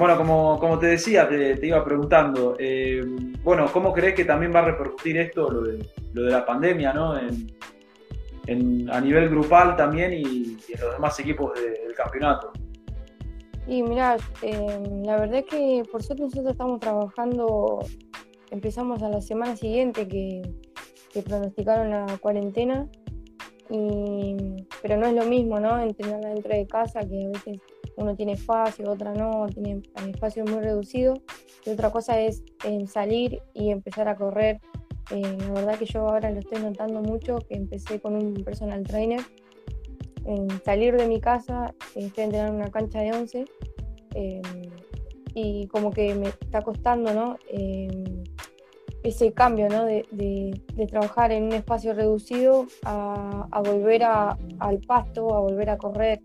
Bueno, como, como te decía, te, iba preguntando, eh, bueno, ¿cómo crees que también va a repercutir esto, lo de, lo de la pandemia, ¿no? A nivel grupal también y, en los demás equipos del campeonato. Y mira, eh, la verdad es que por suerte nosotros estamos trabajando, empezamos a la semana siguiente que, que pronosticaron la cuarentena, y, pero no es lo mismo, ¿no? Entrenar dentro de casa que a veces uno tiene espacio, otra no, tiene espacio muy reducido. Y otra cosa es salir y empezar a correr. Eh, la verdad que yo ahora lo estoy notando mucho, que empecé con un personal trainer. En salir de mi casa, estoy entrenando en una cancha de 11 em, y como que me está costando, ¿no? Em, ese cambio, ¿no? De, trabajar en un espacio reducido a, volver al pasto, a volver a correr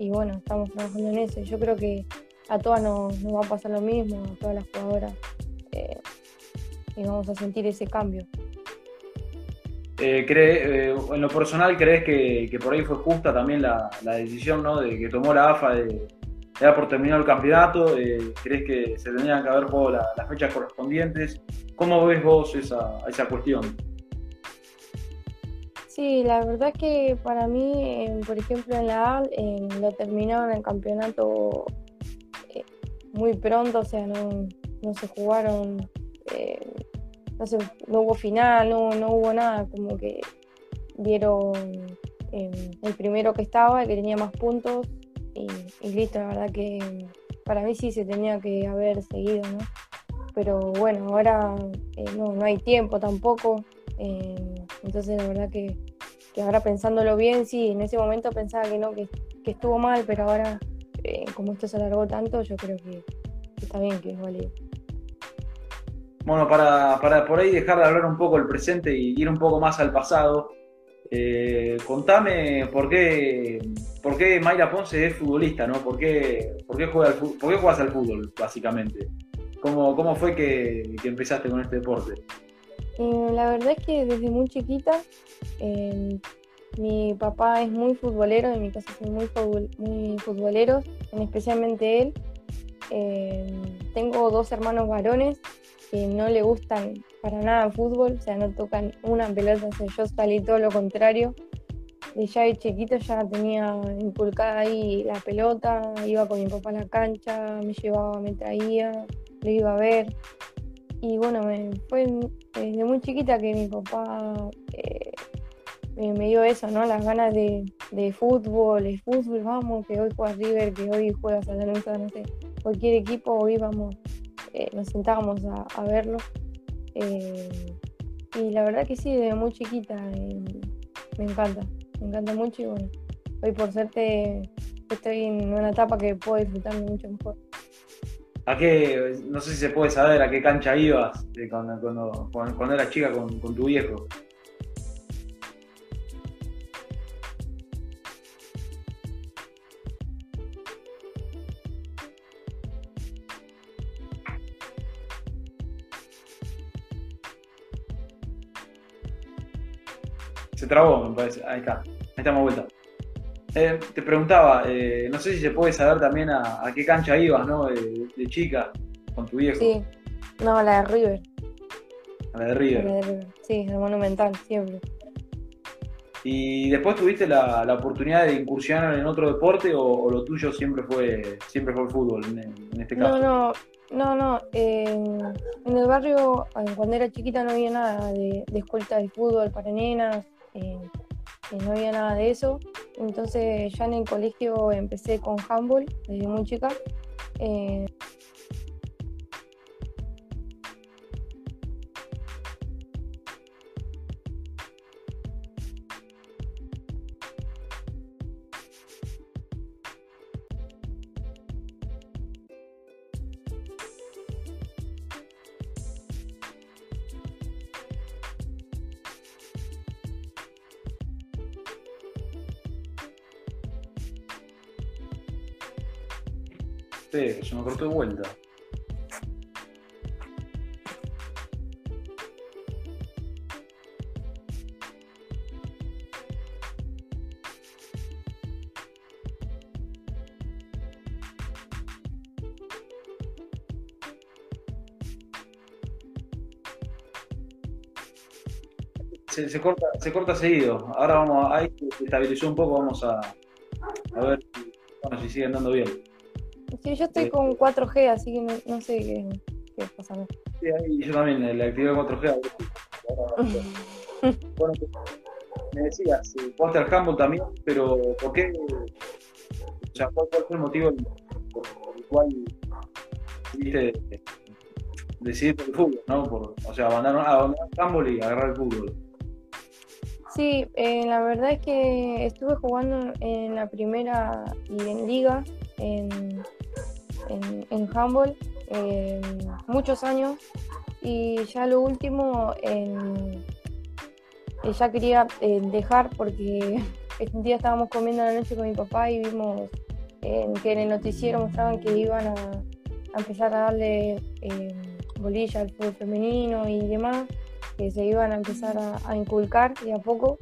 y bueno, estamos trabajando en eso. Yo creo que a todas nos, va a pasar lo mismo, a todas las jugadoras, eh, y vamos a sentir ese cambio. Eh, eh, en lo personal, ¿crees que, por ahí fue justa también la, decisión ¿no? de que tomó la AFA de, dar por terminado el campeonato? ¿Crees que se tendrían que haber jugado las fechas correspondientes? ¿Cómo ves vos esa, esa cuestión? Sí, la verdad que para mí, por ejemplo, en la A, lo terminaron el campeonato eh, muy pronto, o sea, no, se jugaron, eh, no, no hubo final, no, no hubo nada, como que dieron em, el primero que estaba, el que tenía más puntos, y, listo, la verdad que para mí sí se tenía que haber seguido, ¿no? Pero bueno, ahora eh, no, no hay tiempo tampoco. entonces la verdad que que ahora pensándolo bien, sí, en ese momento pensaba que no, que, estuvo mal, pero ahora, eh, como esto se alargó tanto, yo creo que, está bien, que es válido. Bueno, para, para, por ahí dejar de hablar un poco el presente y ir un poco más al pasado, eh, contame por qué, por qué Mayra Ponce es futbolista, ¿no? ¿Por qué, por qué, juega por qué juegas al fútbol, básicamente? ¿Cómo, cómo fue que, que empezaste con este deporte? Eh, la verdad es que desde muy chiquita em, mi papá es muy futbolero, en mi casa son muy, muy futboleros, especialmente él. Em, tengo dos hermanos varones que no le gustan para nada el fútbol, o sea, no tocan una pelota, o sea, yo salí todo lo contrario. De ya de chiquito ya tenía inculcada ahí la pelota, iba con mi papá a la cancha, me llevaba, me traía, lo iba a ver. Y bueno, me, fue desde muy chiquita que mi papá eh, me, dio eso, ¿no? Las ganas de, fútbol, de fútbol, vamos, que hoy juegas River, que hoy juegas a la no sé, cualquier equipo, hoy vamos, eh, nos sentábamos a, verlo. Eh, y la verdad que sí, desde muy chiquita me encanta, me encanta mucho y bueno, hoy por suerte estoy en una etapa que puedo disfrutarme mucho mejor. ¿A qué, no sé si se puede saber a qué cancha ibas eh, cuando, cuando, eras chica con, tu viejo? Se trabó, me parece. Ahí está. Ahí estamos vuelta. Eh, te preguntaba, eh, no sé si se puede saber también a, qué cancha ibas, ¿no? De, chica, con tu viejo. Sí, no, la de River. La de River. La de River. Sí, el Monumental, siempre. ¿Y después tuviste la, oportunidad de incursionar en otro deporte o, lo tuyo siempre fue siempre fue el fútbol en, este caso? No, no, no, no. en el barrio, cuando era chiquita no había nada de, de escuela de fútbol para nenas. Eh, no había nada de eso. Entonces ya en el colegio empecé con handball desde muy chica. Eh, este, yo me acuerdo de vuelta. Se, se, corta, se corta seguido. Ahora vamos, ahí se estabilizó un poco, vamos a, a ver bueno, si siguen dando bien. Sí, yo estoy con 4G, así que no, sé qué, qué pasa. Sí, ahí yo también, la actividad 4G. bueno, me decías, al handball también, pero ¿por qué? O sea, ¿cuál, fue el motivo por, el cual decidiste decidir el fútbol, ¿no? Por, o sea, abandonar, abandonar el handball y agarrar el fútbol. Sí, eh, la verdad es que estuve jugando en la primera y en liga, en, en, handball, muchos años y ya lo último en, eh, ya quería eh, dejar porque un día estábamos comiendo la noche con mi papá y vimos que en el noticiero mostraban que iban a, empezar a darle bolilla al fútbol femenino y demás que se iban a empezar a, inculcar de a poco.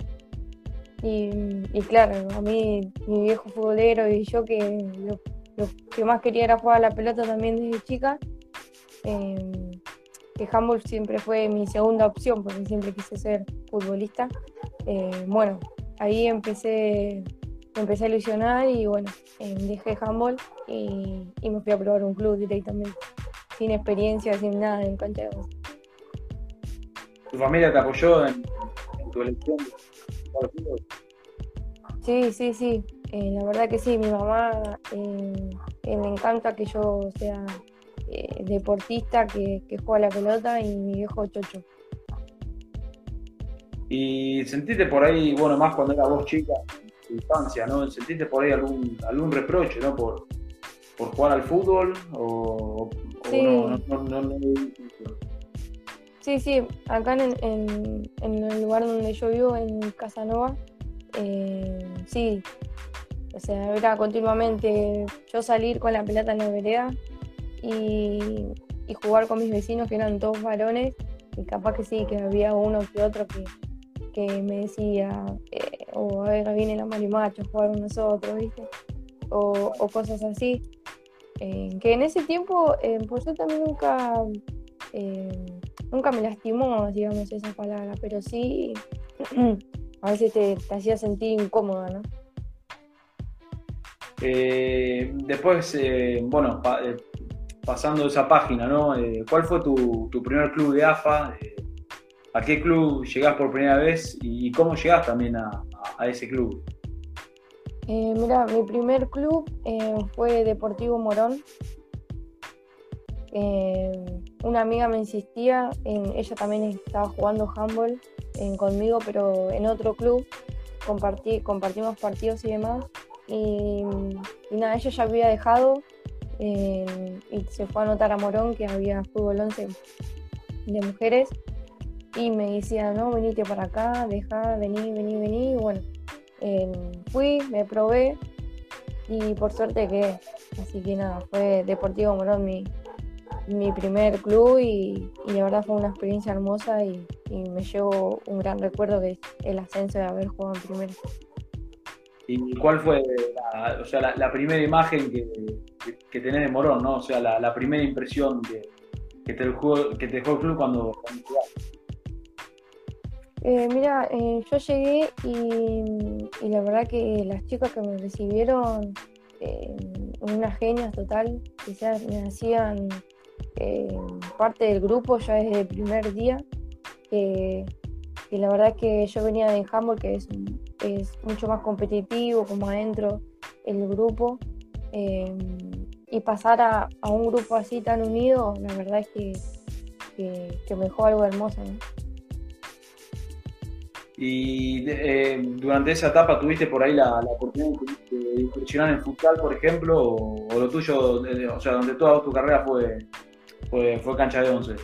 Y, claro, a mí, mi viejo futbolero y yo que que más quería era jugar a la pelota también desde chica, em, que handball siempre fue mi segunda opción porque siempre quise ser futbolista. Eh, bueno, ahí empecé, empecé a ilusionar y bueno, em, dejé handball y, y, me fui a probar un club directamente, sin experiencia, sin nada en cancha de ¿Tu familia te apoyó en, tu elección Sí, sí, sí. Eh, la verdad que sí, mi mamá eh, eh, me encanta que yo sea deportista, que, que juega la pelota y mi viejo chocho. Y sentiste por ahí, bueno, más cuando era vos chica, en tu infancia, ¿no? ¿Sentiste por ahí algún, algún reproche, ¿no? Por, por jugar al fútbol o, no, no, no, no Sí, sí, acá en, el lugar donde yo vivo, en Casanova, eh, sí, o sea, era continuamente yo salir con la pelota en la vereda y, jugar con mis vecinos que eran dos varones y capaz que sí, que había uno que otro que, me decía, eh, o a ver, viene la marimacho a jugar con nosotros, ¿viste? O, cosas así. Eh, que en ese tiempo, pues yo también nunca nunca me lastimó, digamos, esa palabra, pero sí a veces te, hacía sentir incómoda, ¿no? Eh, después, eh, bueno, eh, pasando esa página. ¿Cuál fue tu, primer club de AFA? ¿A qué club llegás por primera vez y cómo llegás también a, ese club? mira, mi primer club fue Deportivo Morón, una amiga me insistía, ella también estaba jugando handball conmigo, pero en otro club, compartí, compartimos partidos y demás. Y, nada, ella ya había dejado y se fue a anotar a Morón, que había fútbol 11 de mujeres. Y me decía, no, venite para acá, deja, vení, vení, vení. Y bueno, fui, me probé y por suerte que, así que nada, fue Deportivo Morón mi, mi primer club y, la verdad fue una experiencia hermosa y, me llevo un gran recuerdo de el ascenso de haber jugado en primera. ¿Y cuál fue la, o sea, la, primera imagen que, que, tenés de Morón, ¿no? O sea, la, primera impresión que, que, te dejó, que te dejó el club cuando, jugaste? Eh, mira, eh, yo llegué y, la verdad que las chicas que me recibieron, eh, unas genias total, quizás me hacían eh, parte del grupo ya desde el primer día. y la verdad que yo venía de handball, que es, es mucho más competitivo, como adentro el grupo. Eh, y pasar a, un grupo así tan unido, la verdad es que, que, me dejó algo hermoso. Y eh, durante esa etapa tuviste por ahí la, oportunidad de, incursionar en futsal, por ejemplo, o, o, lo tuyo, o sea, donde toda tu carrera fue, fue, fue cancha de 11.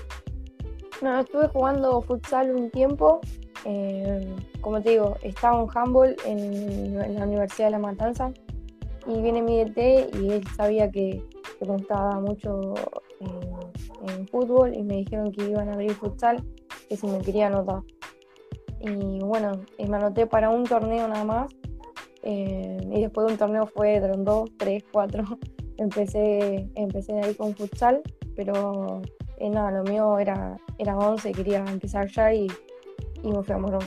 No, estuve jugando futsal un tiempo. Eh, como te digo, estaba en handball en, la Universidad de La Matanza y viene mi DT y él sabía que, me gustaba mucho eh, en fútbol y me dijeron que iban a abrir futsal, que si me quería anotar. Y bueno, me anoté para un torneo nada más. Eh, y después de un torneo fue, fueron dos, tres, cuatro. empecé, empecé ahí con futsal pero eh, nada, lo mío era, era 11, quería empezar ya y, y me fui a Morón.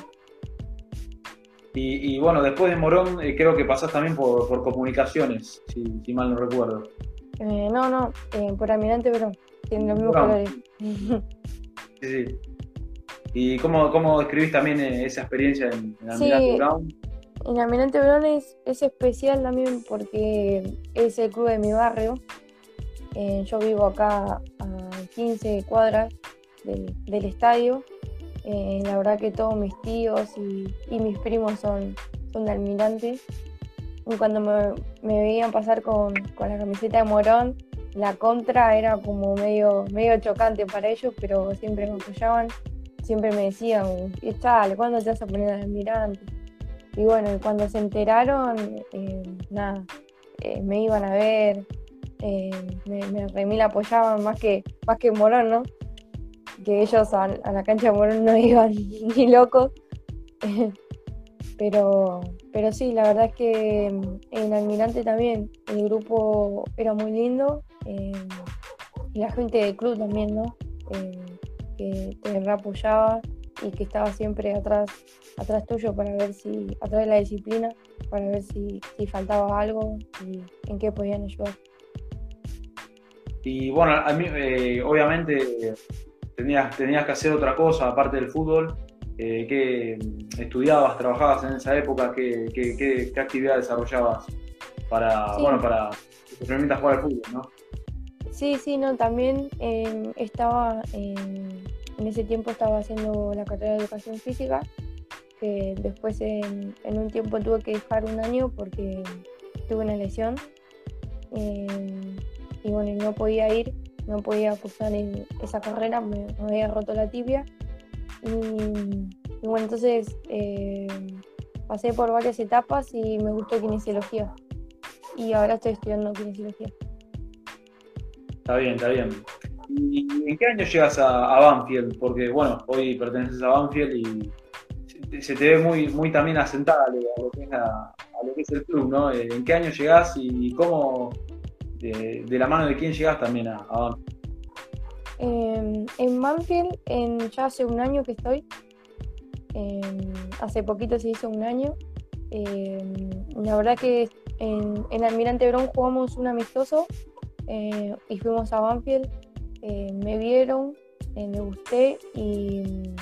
Y, bueno, después de Morón eh, creo que pasás también por, comunicaciones, si, mal no recuerdo. Eh, no, no, eh, por Almirante Brown, tienen los mismos colores. sí, sí. ¿Y cómo, cómo describís también esa experiencia en, Almirante Brown? En Almirante Brown es, especial también porque es el club de mi barrio. yo vivo acá a 15 cuadras del estadio eh, la verdad que todos mis tíos y, mis primos son, son de Almirante. Y cuando me, veían pasar con, la camiseta de Morón, la contra era como medio, medio chocante para ellos, pero siempre me apoyaban, siempre me decían, chale, ¿cuándo te vas a poner al Almirante? Y bueno, cuando se enteraron, eh, nada, eh, me iban a ver, me, me, apoyaban más que, más que Morón, ¿no? Que ellos a, la cancha de Morón no iban ni locos. pero, pero sí, la verdad es que en Almirante también el grupo era muy lindo eh, y la gente del club también, ¿no? Eh, que te apoyaba y que estaba siempre atrás, atrás tuyo para ver si, atrás de la disciplina, para ver si, si faltaba algo y en qué podían ayudar. Y bueno, a mí, eh, obviamente tenías, tenías que hacer otra cosa aparte del fútbol. Eh, ¿Qué estudiabas, trabajabas en esa época? ¿Qué, qué, qué, actividad desarrollabas para, bueno, para que te permitas jugar al fútbol, no? Sí, sí, no, también em, estaba, en ese tiempo estaba haciendo la carrera de educación física, que después en, un tiempo tuve que dejar un año porque tuve una lesión em, y bueno, no podía ir no podía cursar en esa carrera, me, había roto la tibia. Y, bueno, entonces eh, pasé por varias etapas y me gustó kinesiología. Y ahora estoy estudiando kinesiología. Está bien, está bien. ¿Y en qué año llegas a, Banfield? Porque bueno, hoy perteneces a Banfield y se te ve muy, muy también asentada a lo, que es, a, lo que es el club, ¿no? ¿En qué año llegas y cómo, de, la mano de quién llegas también a, Banfield? Em, en Banfield, en, ya hace un año que estoy. Em, hace poquito se hizo un año. Em, la verdad que en, en, Almirante Brown jugamos un amistoso eh, y fuimos a Banfield. me vieron, eh, me gusté y,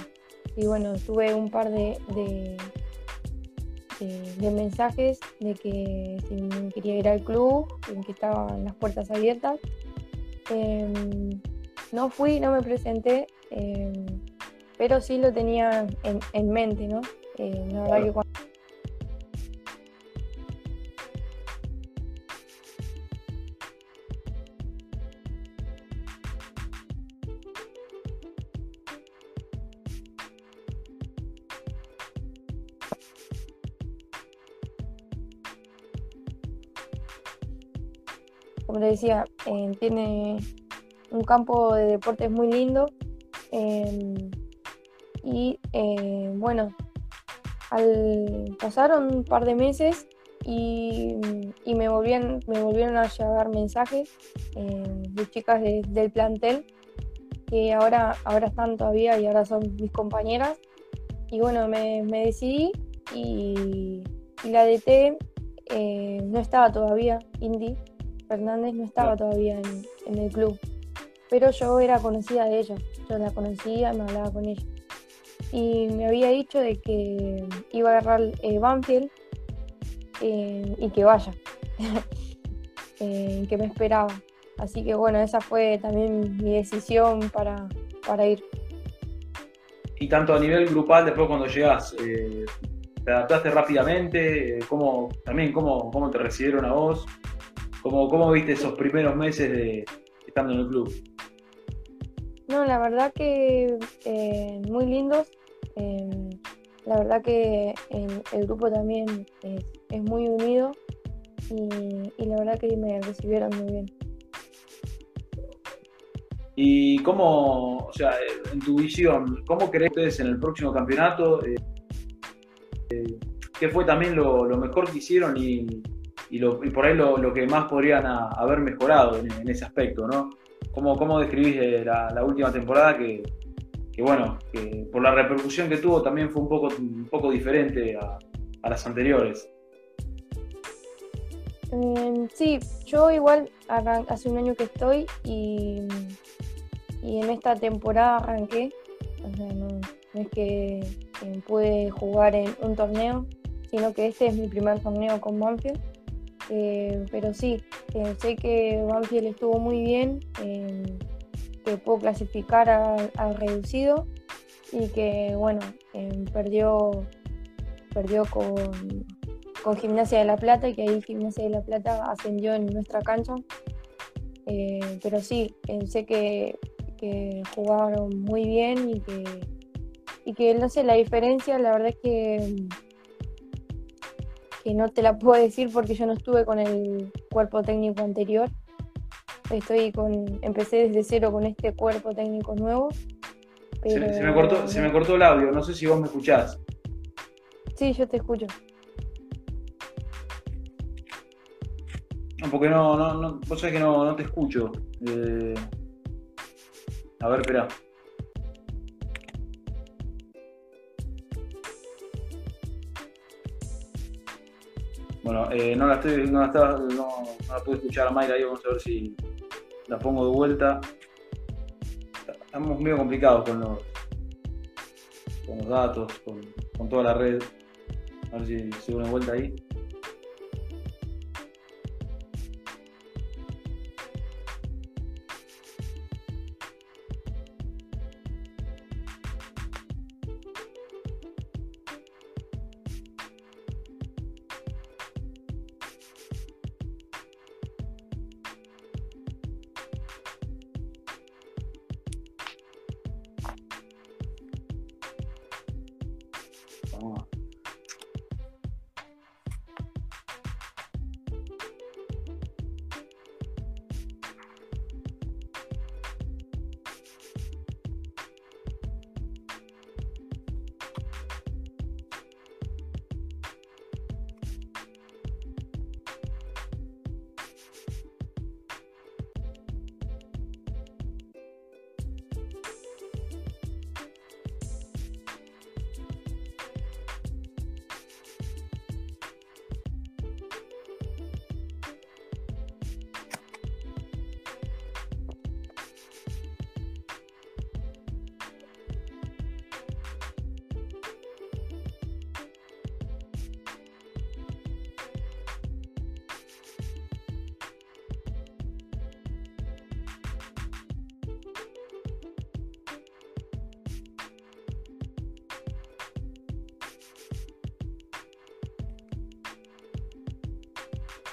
bueno, tuve un par de mensajes de que si quería ir al club, en que estaban las puertas abiertas. Eh, no fui, no me presenté, eh, pero sí lo tenía en, mente, ¿no? Eh, la verdad que cuando decía, eh, tiene un campo de deportes muy lindo. Em, y eh, bueno, pasaron un par de meses y, me, volvían, me volvieron a llegar mensajes em, de chicas del plantel que ahora, ahora están todavía y ahora son mis compañeras. Y bueno, me, decidí y, la DT eh, no estaba todavía, Indy Fernández no estaba todavía en, el club, pero yo era conocida de ella, yo la conocía, me hablaba con ella. Y me había dicho de que iba a agarrar eh, Banfield eh, y que vaya, eh, que me esperaba. Así que bueno, esa fue también mi decisión para, para ir. Y tanto a nivel grupal, después cuando llegas, ¿te adaptaste rápidamente? ¿Cómo, también cómo, cómo te recibieron a vos? ¿Cómo, ¿Cómo viste esos primeros meses de estando en el club? No, la verdad que eh, muy lindos. Em, la verdad que el grupo también es, muy unido y, la verdad que me recibieron muy bien. ¿Y cómo, o sea, en tu visión, cómo crees ustedes en el próximo campeonato? Eh, eh, ¿Qué fue también lo, lo mejor que hicieron y, y, por ahí lo, que más podrían haber mejorado en, ese aspecto, ¿no? ¿Cómo, cómo describís la, última temporada que, bueno, que por la repercusión que tuvo también fue un poco, un poco diferente a, a las anteriores. Em, sí, yo igual hace un año que estoy y, y en esta temporada arranqué. O sea, no, es que, pude jugar en un torneo, sino que este es mi primer torneo con Banfield. Eh, pero sí, eh, sé que Banfield estuvo muy bien, em, que pudo clasificar al reducido y que, bueno, perdió, perdió con, con Gimnasia de la Plata y que ahí Gimnasia de la Plata ascendió en nuestra cancha. Eh, pero sí, sé que, jugaron muy bien y que, y que, no sé, la diferencia, la verdad es que, que no te la puedo decir porque yo no estuve con el cuerpo técnico anterior. Estoy con, empecé desde cero con este cuerpo técnico nuevo. se, me cortó, se me cortó el audio, no sé si vos me escuchás. Sí, yo te escucho. porque no, no, no, vos sabés que no, no te escucho. Eh, a ver, espera. Bueno, eh, no la estoy, no la, estaba, no, la pude escuchar a Mayra ahí, vamos a ver si la pongo de vuelta. Estamos medio complicados con los, con los datos, con, toda la red. A ver si se una vuelta ahí.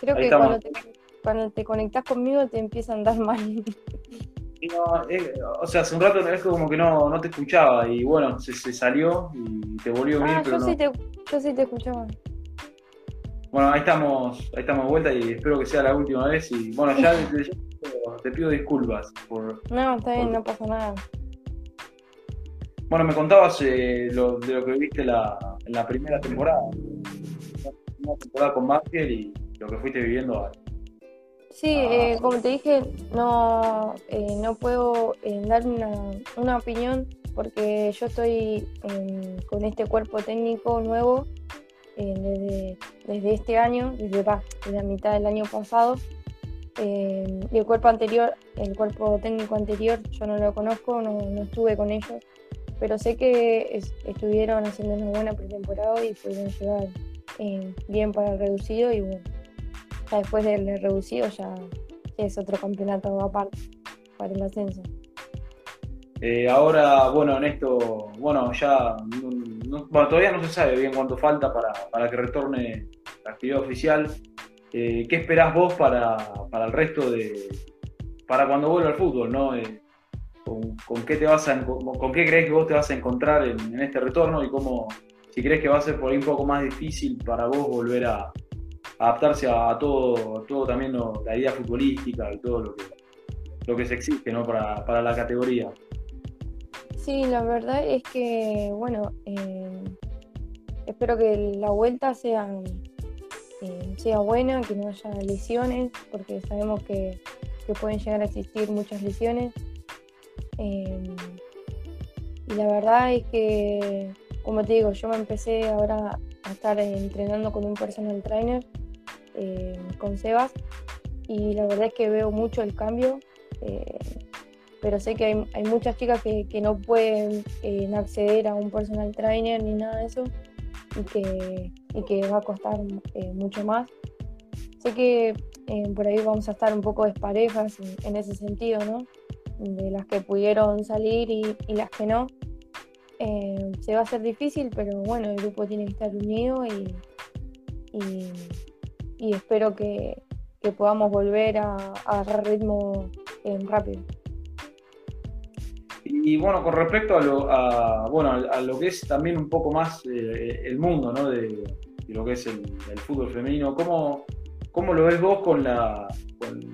Creo que cuando te, conectas conmigo te empieza a andar mal. Eh, o sea, hace un rato es como que no, no te escuchaba y bueno, se, salió y te volvió a unir. Ah, yo, sí te, yo sí te escuchaba. Bueno, ahí estamos, ahí estamos de vuelta y espero que sea la última vez. Y bueno, ya te, pido disculpas por. No, está bien, no pasa nada. Bueno, me contabas eh, lo, de lo que viviste la, en la primera temporada. Una temporada con Banfield y lo que fuiste viviendo. Sí, eh, como te dije, no, eh, no puedo eh, dar una, opinión porque yo estoy con este cuerpo técnico nuevo desde, este año, desde, la mitad del año pasado. y el cuerpo anterior, el cuerpo técnico anterior, yo no lo conozco, no, estuve con ellos, pero sé que estuvieron haciendo una buena pretemporada y pudieron llegar bien para el reducido y bueno, después del reducido ya es otro campeonato aparte para el ascenso. Eh, ahora, bueno, en esto, bueno, ya todavía no se sabe bien cuánto falta para, que retorne la actividad oficial. Eh, ¿Qué esperás vos para, el resto de. para cuando vuelva al fútbol, ¿no? Eh, con, qué te vas con, qué crees que vos te vas a encontrar en, en, este retorno y cómo, si crees que va a ser por ahí un poco más difícil para vos volver a, adaptarse a, todo, todo también la idea futbolística y todo lo que, lo que se exige ¿no? para, la categoría. Sí, la verdad es que, bueno, eh, espero que la vuelta sea, eh, sea buena, que no haya lesiones, porque sabemos que, pueden llegar a existir muchas lesiones. Eh, y la verdad es que, como te digo, yo me empecé ahora a estar entrenando con un personal trainer, con Sebas, y la verdad es que veo mucho el cambio, pero sé que hay, muchas chicas que, no pueden acceder a un personal trainer ni nada de eso, y que, y que va a costar mucho más. Sé que por ahí vamos a estar un poco desparejas en, ese sentido, ¿no? De las que pudieron salir y, las que no. Eh, se va a hacer difícil, pero bueno, el grupo tiene que estar unido y, espero que, podamos volver a, agarrar ritmo eh, rápido. Y bueno, con respecto a lo, a, bueno, a lo que es también un poco más eh, el mundo ¿no? de, lo que es el, el fútbol femenino, ¿cómo, ¿Cómo lo ves vos con la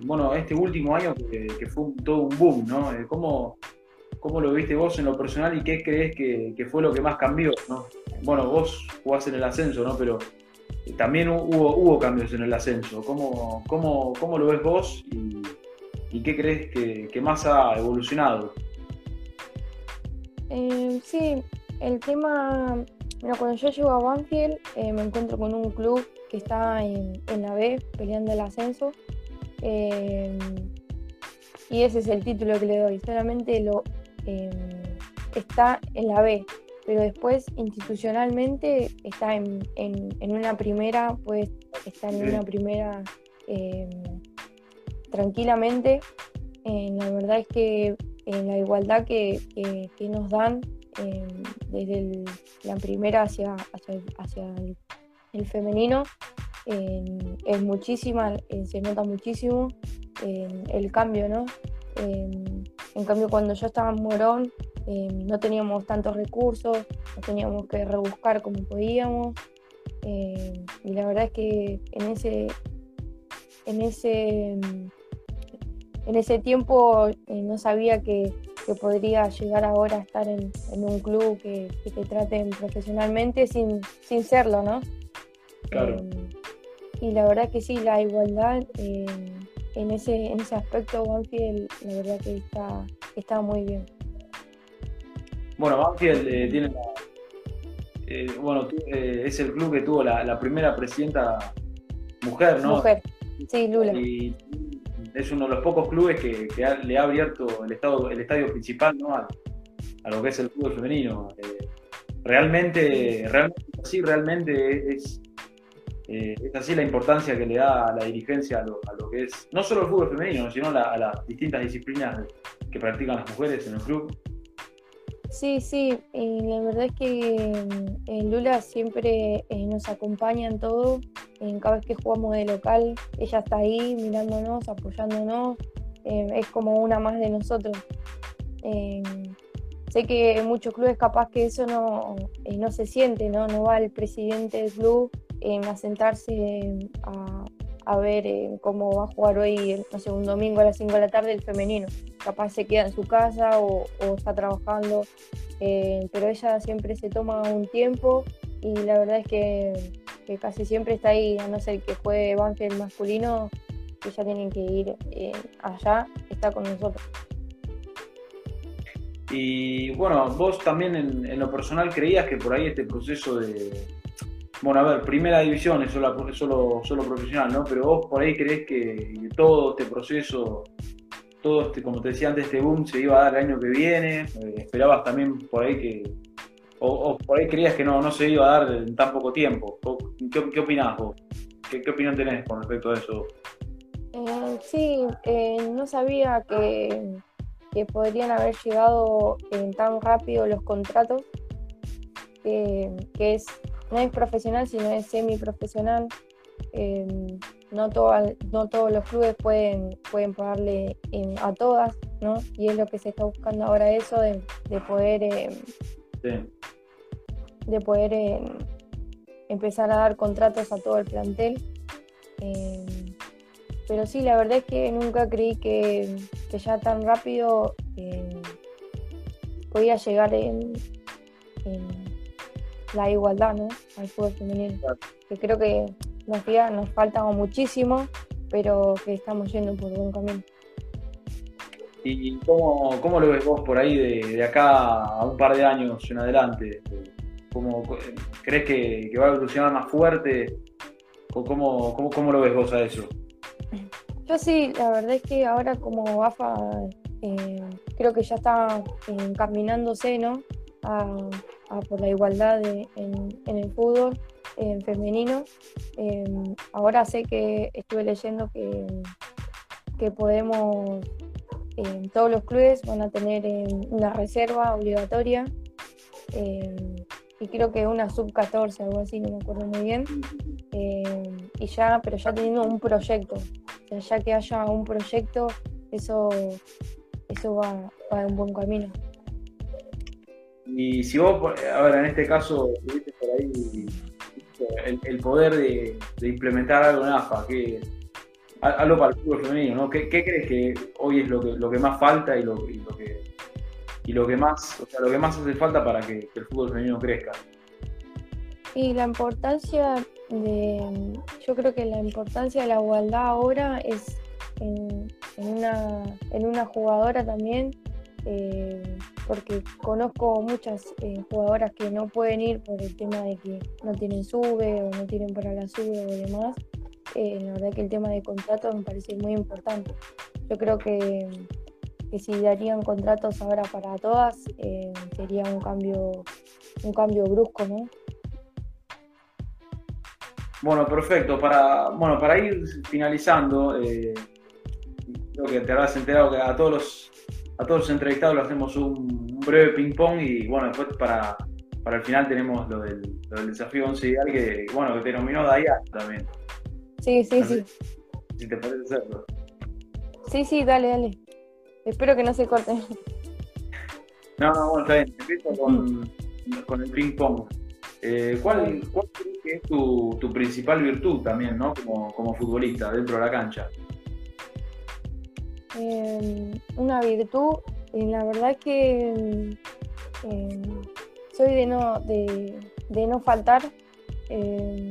bueno, este último año que, fue todo un boom, ¿no? Eh, ¿Cómo, ¿Cómo, lo viste vos en lo personal y qué crees que, fue lo que más cambió, ¿no? Bueno, vos jugás en el ascenso, ¿no? Pero también hubo, cambios en el ascenso. ¿Cómo, cómo, cómo lo ves vos y, qué crees que, más ha evolucionado? Eh, sí, el tema, bueno, cuando yo llego a Banfield eh, me encuentro con un club que está en, la B peleando el ascenso. Em, y ese es el título que le doy. Solamente lo está en la B, pero después institucionalmente está en, una primera, pues está en una primera em, tranquilamente. la verdad es que en la igualdad que, nos dan desde la primera hacia, hacia, hacia el el femenino es muchísima, eh, se nota muchísimo el cambio, ¿no? en cambio, cuando yo estaba en Morón, no teníamos tantos recursos, no teníamos que rebuscar como podíamos. y la verdad es que en ese, en ese, en ese tiempo eh, no sabía que, podría llegar ahora a estar en, un club que, te traten profesionalmente sin, sin serlo, ¿no? Em, y la verdad que sí, la igualdad en, ese, en ese aspecto, Banfield, la verdad que está, está muy bien. Bueno, Banfield eh, tiene eh, bueno, eh, es el club que tuvo la, primera presidenta mujer, ¿no? Mujer, sí, Lula. Y es uno de los pocos clubes que, le ha abierto el, estado, el estadio principal ¿no? a, lo que es el fútbol femenino. realmente, realmente, sí, realmente es, es así la importancia que le da a la dirigencia a lo, que es no solo el fútbol femenino, sino a las distintas disciplinas que practican las mujeres en el club. Sí, sí, la verdad es que mm, Lula siempre eh, nos acompaña en todo, en cada vez que jugamos de local, ella está ahí mirándonos, apoyándonos, eh, es como una más de nosotros. sé que en muchos clubes capaz que eso no, no se siente, ¿no? No va el presidente del club a sentarse a, ver eh, cómo va a jugar hoy, no sé, un domingo a las 5 de la tarde el femenino. Capaz se queda en su casa o, está trabajando, eh, pero ella siempre se toma un tiempo y la verdad es que, casi siempre está ahí, a no ser que juegue Banfield masculino, que ya tienen que ir eh, allá, está con nosotros. Y bueno, vos también en, lo personal creías que por ahí este proceso de, bueno, a ver, primera división es solo, solo, solo profesional, ¿no? Pero vos por ahí crees que todo este proceso, todo este, como te decía antes, este boom se iba a dar el año que viene. Eh, esperabas también por ahí que. O, por ahí creías que no, no se iba a dar en tan poco tiempo. ¿Qué, qué opinás vos? ¿Qué, opinión tenés con respecto a eso? Eh, sí, eh, no sabía que, que, podrían haber llegado tan rápido los contratos, que es no es profesional, sino es semiprofesional. Eh, no, no todos los clubes pueden, pueden pagarle a todas, ¿no? Y es lo que se está buscando ahora eso de, poder em, de poder em, empezar a dar contratos a todo el plantel. Em, pero sí, la verdad es que nunca creí que, ya tan rápido podía llegar en la igualdad ¿no? al fútbol femenino. Que creo que nos, nos falta muchísimo, pero que estamos yendo por buen camino. ¿Y cómo, cómo lo ves vos por ahí de, acá a un par de años en adelante? ¿Cómo, ¿Crees que, va a evolucionar más fuerte? ¿O cómo, cómo, lo ves vos a eso? Yo sí, la verdad es que ahora como AFA eh, creo que ya está encaminándose ¿no? a, por la igualdad en, el fútbol en femenino. Em, ahora sé que estuve leyendo que, que podemos, em, todos los clubes van a tener em, una reserva obligatoria y creo que una sub 14, algo así, no me acuerdo muy bien. y ya, pero ya teniendo un proyecto, ya que haya un proyecto, eso, eso va, va un buen camino. Y si vos, a ver, en este caso, tuviste por ahí el, poder de, implementar algo en AFA, que, algo para el fútbol femenino, ¿no? ¿Qué, crees que hoy es lo que, lo que más falta y lo, que y lo que más, o sea, lo que más hace falta para que, el fútbol femenino crezca? Y la importancia de, yo creo que la importancia de la igualdad ahora es en, una, en una jugadora también eh, porque conozco muchas eh, jugadoras que no pueden ir por el tema de que no tienen sube o no tienen para la sube o demás. Eh, la verdad que el tema de contratos me parece muy importante. Yo creo que, si darían contratos ahora para todas sería un cambio, un cambio brusco, ¿no? Bueno, perfecto. Para, bueno, para ir finalizando, creo que te habrás enterado que a todos los a todos los entrevistados le hacemos un, breve ping-pong y bueno, después para, para el final tenemos lo del, desafío 11 ideal que, bueno, que te nominó Daya también. Sí, sí, sí. Si te parece hacerlo. Sí, sí, dale, dale. Espero que no se corte. No, no, bueno, está bien. Empiezo con, con el ping-pong. Eh, ¿cuál, ¿Cuál crees que es tu, tu, principal virtud también, ¿no? Como, como futbolista dentro de la cancha? Em, una virtud, y la verdad que em, soy de no, de, no faltar, em,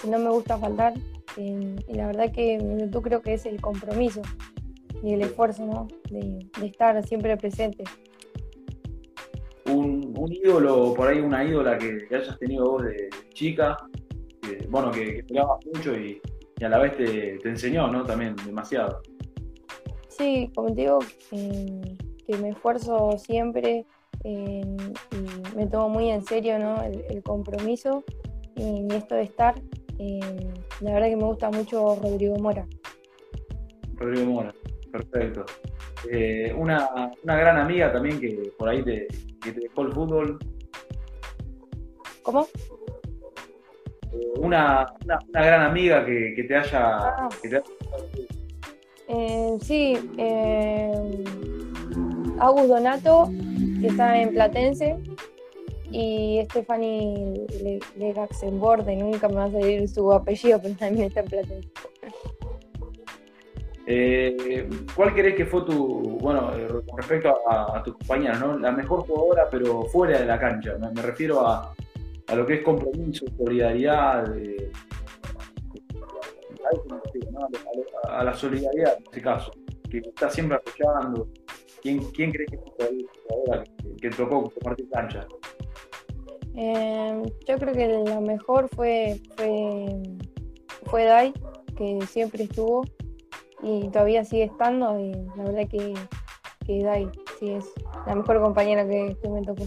si no me gusta faltar, y la verdad que mi virtud creo que es el compromiso y el esfuerzo de, estar siempre presente. Un, ídolo, por ahí una ídola que, hayas tenido vos de chica, bueno, que, que mucho y, a la vez te, te enseñó, ¿no? También demasiado. Sí, como te digo, que me esfuerzo siempre y me tomo muy en serio el, compromiso y, esto de estar. la verdad que me gusta mucho Rodrigo Mora. Rodrigo Mora, perfecto. Eh, una, gran amiga también que por ahí te, dejó el fútbol. ¿Cómo? Eh, una, gran amiga que, te haya, ah. Eh, sí, eh, Agus Donato, que está en Platense, y Stephanie Legaxenborde, nunca me va a salir su apellido, pero también está en Platense. Eh, ¿Cuál crees que fue tu, bueno, eh, con respecto a, tu compañera, ¿no? la mejor jugadora, pero fuera de la cancha? Me, refiero a, lo que es compromiso, solidaridad, a, la solidaridad en este caso, que está siempre apoyando. ¿Quién, quién cree que es que, que tocó compartir cancha? Eh, yo creo que la mejor fue, fue, fue Dai, que siempre estuvo y todavía sigue estando. Y la verdad que, que Dai sí es la mejor compañera que, me tocó.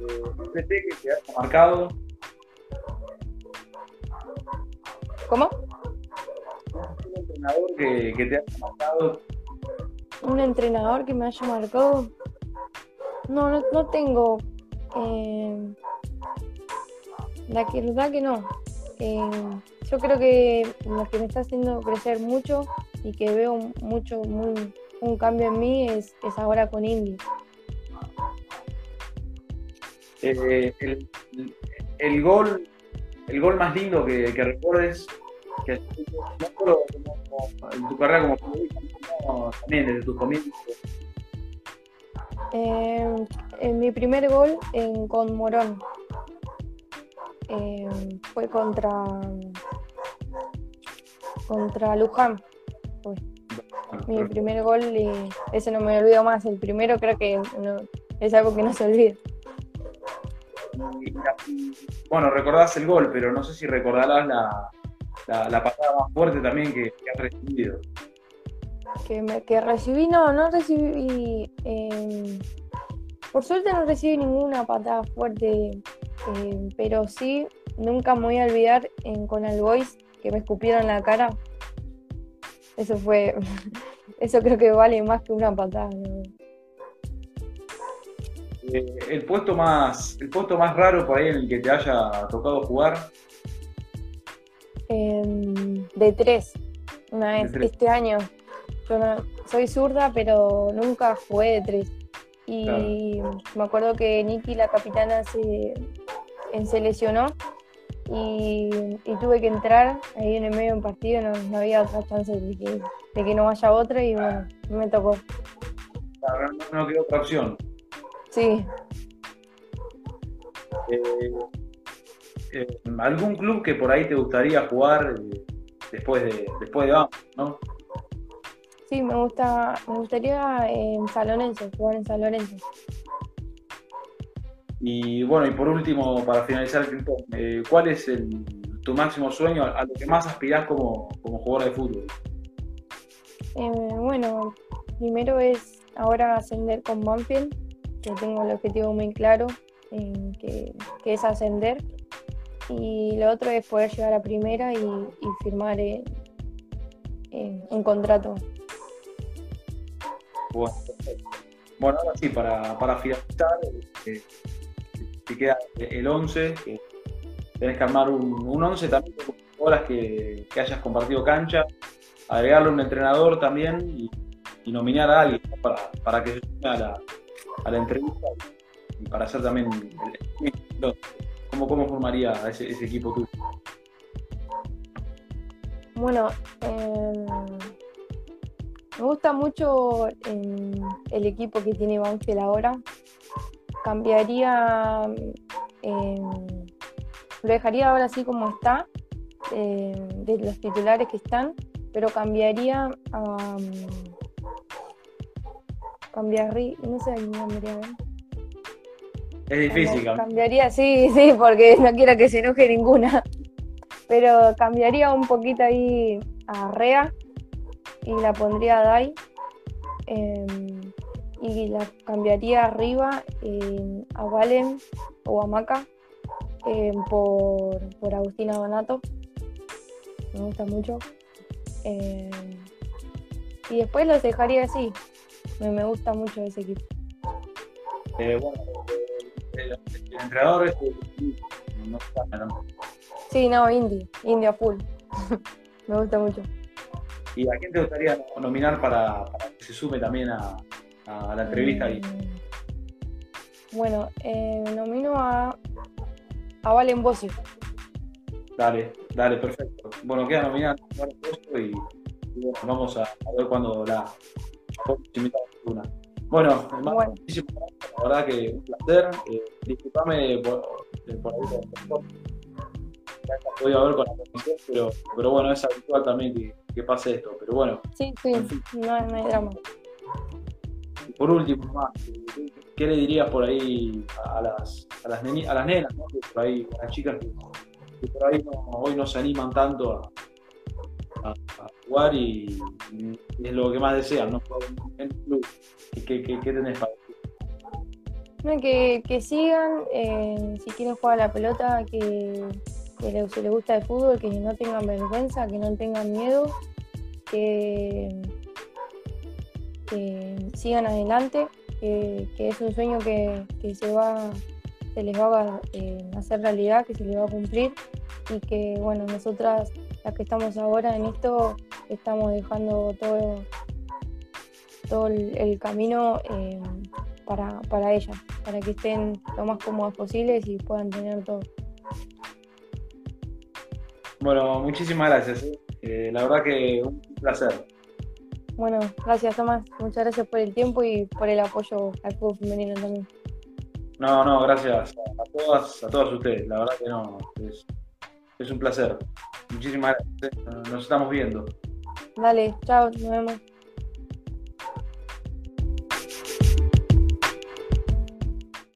Eh, que te ha marcado ¿Cómo? Un entrenador que, te haya marcado. Un entrenador que me haya marcado. No, no, tengo. Eh, la verdad que no. Eh, yo creo que lo que me está haciendo crecer mucho y que veo mucho, un cambio en mí es, ahora con Indy. Eh, el, gol el gol más lindo que, que recuerdes que en tu carrera como sino también desde tus comienzos? Eh, en mi primer gol en, con Morón eh, fue contra contra Luján. Mi primer gol y ese no me olvido más. El primero creo que es algo que no se olvida. bueno, recordás el gol, pero no sé si recordarás la, la, patada más fuerte también que, has recibido. Que, me, que recibí, no, no recibí. Em, por suerte no recibí ninguna patada fuerte, em, pero sí, nunca me voy a olvidar con el voice que me escupieron la cara. Eso fue. Eso creo que vale más que una patada. Eh, el puesto más el puesto más raro en el que te haya tocado jugar Em, de tres, una vez, este año. Yo soy zurda, pero nunca jugué de tres. Y me acuerdo que Nikki, la capitana, se, se lesionó y, tuve que entrar ahí en el medio de un partido, no, había otra chance de que, no vaya otra y bueno, me tocó. no, no quedó otra opción. Sí. Eh, eh, algún club que por ahí te gustaría jugar eh, después de después de ¿no? Sí, me gusta, me gustaría en San Lorenzo, jugar en San Lorenzo. Y bueno, y por último, para finalizar el tiempo, eh, ¿cuál es el, tu máximo sueño, a lo que más aspirás como, como jugador de fútbol? bueno, primero es ahora ascender con Banfield, que tengo el objetivo muy claro, que, que, es ascender y lo otro es poder llegar a primera y, firmar un contrato. Bueno, ahora sí, para, para finalizar, eh, te queda el 11, que tenés que armar un, un 11 también con horas que, que, hayas compartido cancha, agregarle un entrenador también y, nominar a alguien para, para, que se sume a la, a la entrevista y para hacer también el, ¿Cómo, formaría ese, equipo tú? Bueno, em, me gusta mucho em, el equipo que tiene Banfield ahora. Cambiaría, em, lo dejaría ahora así como está, de los titulares que están, pero cambiaría a... cambiaría, no sé, me es difícil. Cambiaría, sí, sí, porque no quiero que se enoje ninguna. Pero cambiaría un poquito ahí a Rea y la pondría a Dai. Em, y la cambiaría arriba a Valen o a Maca em, por, por, Agustina Donato. Me gusta mucho. Em, y después los dejaría así. Me, gusta mucho ese equipo. Eh, bueno, el, entrenador es no, no, Sí, no, Indy, Indy a full. Me gusta mucho. ¿Y a quién te gustaría nominar para, que se sume también a, la entrevista ahí? Mm, bueno, eh, nomino a, a Valen Bossio. Dale, dale, perfecto. Bueno, queda nominada a Valen Bossio y, vamos a, ver cuándo la. Bueno, bueno. muchísimas gracias, la verdad que un placer. Eh, disculpame por, eh, por ahí podido ver con la comisión, pero, pero bueno, es habitual también que, que pase esto. Pero bueno. Sí, sí, no, no, hay drama. por último, más, ¿qué le dirías por ahí a las, a las, a las nenas, ¿no? por ahí, a las chicas que, por ahí no, hoy no se animan tanto a, a, jugar y, es lo que más desean, ¿no? En. ¿Qué, qué, qué tenés para decir? que, sigan, eh, si quieren jugar a la pelota, que, que les, si les gusta el fútbol, que no tengan vergüenza, que no tengan miedo, que, que sigan adelante, que, es un sueño que, se va se les va a eh, hacer realidad, que se les va a cumplir y que bueno, nosotras las que estamos ahora en esto estamos dejando todo, todo el, camino eh, para, para ellas, para que estén lo más cómodas posibles y puedan tener todo. Bueno, muchísimas gracias. ¿eh? La verdad que un placer. Bueno, gracias Tomás. Muchas gracias por el tiempo y por el apoyo al fútbol femenino también. No, no, gracias a todas, a todas ustedes. La verdad que no, es, es un placer. Muchísimas gracias. Nos estamos viendo. Dale, chao, nos vemos.